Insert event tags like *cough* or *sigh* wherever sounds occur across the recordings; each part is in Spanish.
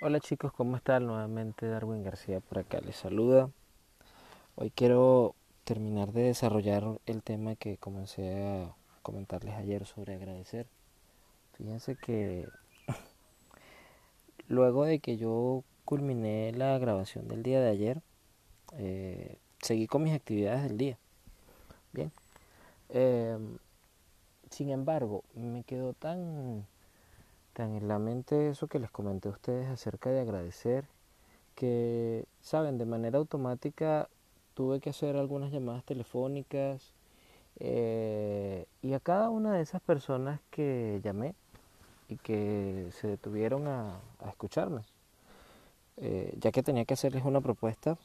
Hola chicos, ¿cómo están? Nuevamente Darwin García por acá les saluda. Hoy quiero terminar de desarrollar el tema que comencé a comentarles ayer sobre agradecer. Fíjense que *laughs* luego de que yo culminé la grabación del día de ayer, eh, seguí con mis actividades del día. Bien. Eh, sin embargo, me quedó tan tan en la mente eso que les comenté a ustedes acerca de agradecer, que, saben, de manera automática tuve que hacer algunas llamadas telefónicas eh, y a cada una de esas personas que llamé y que se detuvieron a, escucharme, eh, ya que tenía que hacerles una propuesta,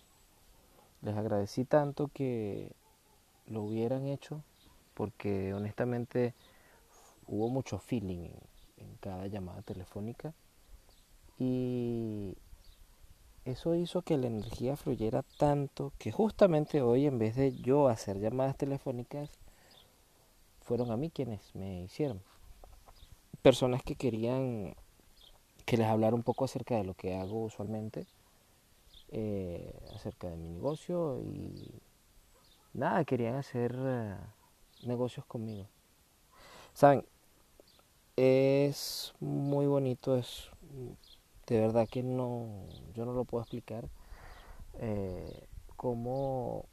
les agradecí tanto que lo hubieran hecho porque honestamente hubo mucho feeling en cada llamada telefónica. Y eso hizo que la energía fluyera tanto que justamente hoy en vez de yo hacer llamadas telefónicas fueron a mí quienes me hicieron. Personas que querían que les hablara un poco acerca de lo que hago usualmente eh, acerca de mi negocio y nada querían hacer eh, negocios conmigo. Saben es muy bonito, es de verdad que no, yo no lo puedo explicar, eh, cómo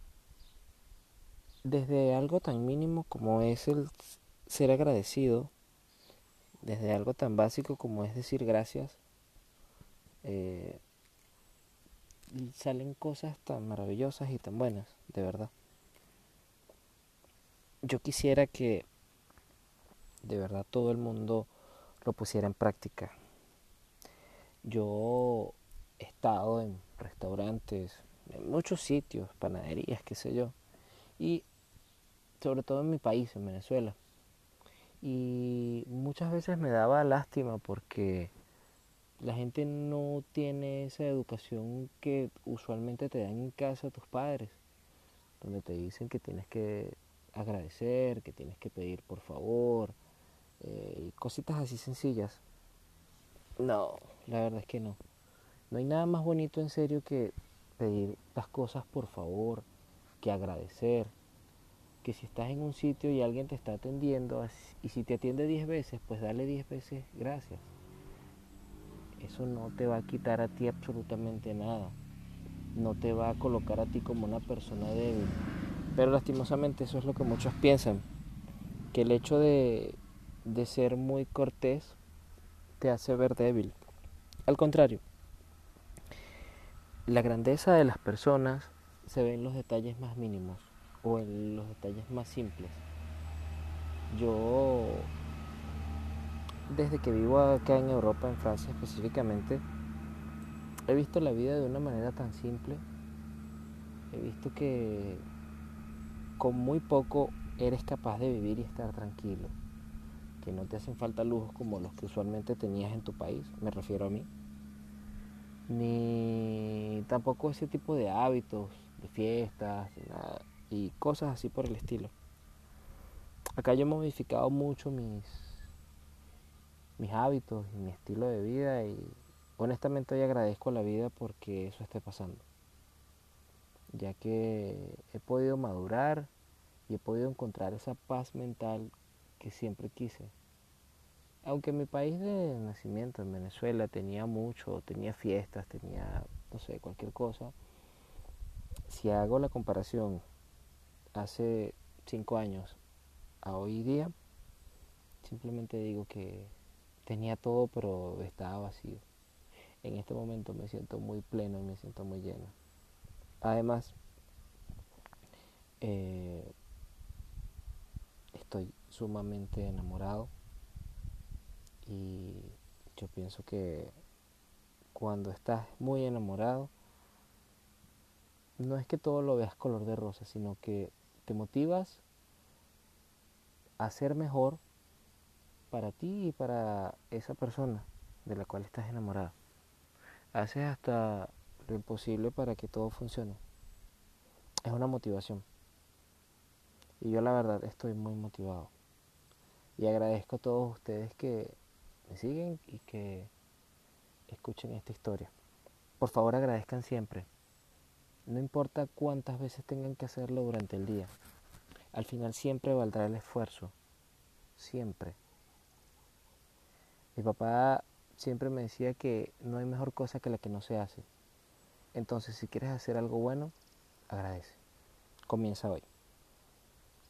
desde algo tan mínimo como es el ser agradecido, desde algo tan básico como es decir gracias, eh, salen cosas tan maravillosas y tan buenas, de verdad. Yo quisiera que de verdad todo el mundo lo pusiera en práctica. Yo he estado en restaurantes, en muchos sitios, panaderías, qué sé yo, y sobre todo en mi país, en Venezuela. Y muchas veces me daba lástima porque la gente no tiene esa educación que usualmente te dan en casa tus padres, donde te dicen que tienes que agradecer, que tienes que pedir por favor, eh, y cositas así sencillas. No, la verdad es que no. No hay nada más bonito en serio que pedir las cosas por favor, que agradecer, que si estás en un sitio y alguien te está atendiendo y si te atiende 10 veces, pues dale 10 veces gracias. Eso no te va a quitar a ti absolutamente nada. No te va a colocar a ti como una persona débil. Pero lastimosamente eso es lo que muchos piensan. Que el hecho de de ser muy cortés te hace ver débil. Al contrario, la grandeza de las personas se ve en los detalles más mínimos o en los detalles más simples. Yo, desde que vivo acá en Europa, en Francia específicamente, he visto la vida de una manera tan simple. He visto que con muy poco eres capaz de vivir y estar tranquilo que no te hacen falta lujos como los que usualmente tenías en tu país, me refiero a mí, ni tampoco ese tipo de hábitos, de fiestas y cosas así por el estilo. Acá yo he modificado mucho mis, mis hábitos y mi estilo de vida y honestamente hoy agradezco a la vida porque eso esté pasando, ya que he podido madurar y he podido encontrar esa paz mental que siempre quise. Aunque mi país de nacimiento, en Venezuela, tenía mucho, tenía fiestas, tenía, no sé, cualquier cosa, si hago la comparación hace cinco años a hoy día, simplemente digo que tenía todo pero estaba vacío. En este momento me siento muy pleno y me siento muy lleno. Además, eh, estoy sumamente enamorado y yo pienso que cuando estás muy enamorado no es que todo lo veas color de rosa, sino que te motivas a ser mejor para ti y para esa persona de la cual estás enamorado. Haces hasta lo imposible para que todo funcione. Es una motivación. Y yo la verdad estoy muy motivado. Y agradezco a todos ustedes que me siguen y que escuchen esta historia. Por favor agradezcan siempre. No importa cuántas veces tengan que hacerlo durante el día. Al final siempre valdrá el esfuerzo. Siempre. Mi papá siempre me decía que no hay mejor cosa que la que no se hace. Entonces, si quieres hacer algo bueno, agradece. Comienza hoy.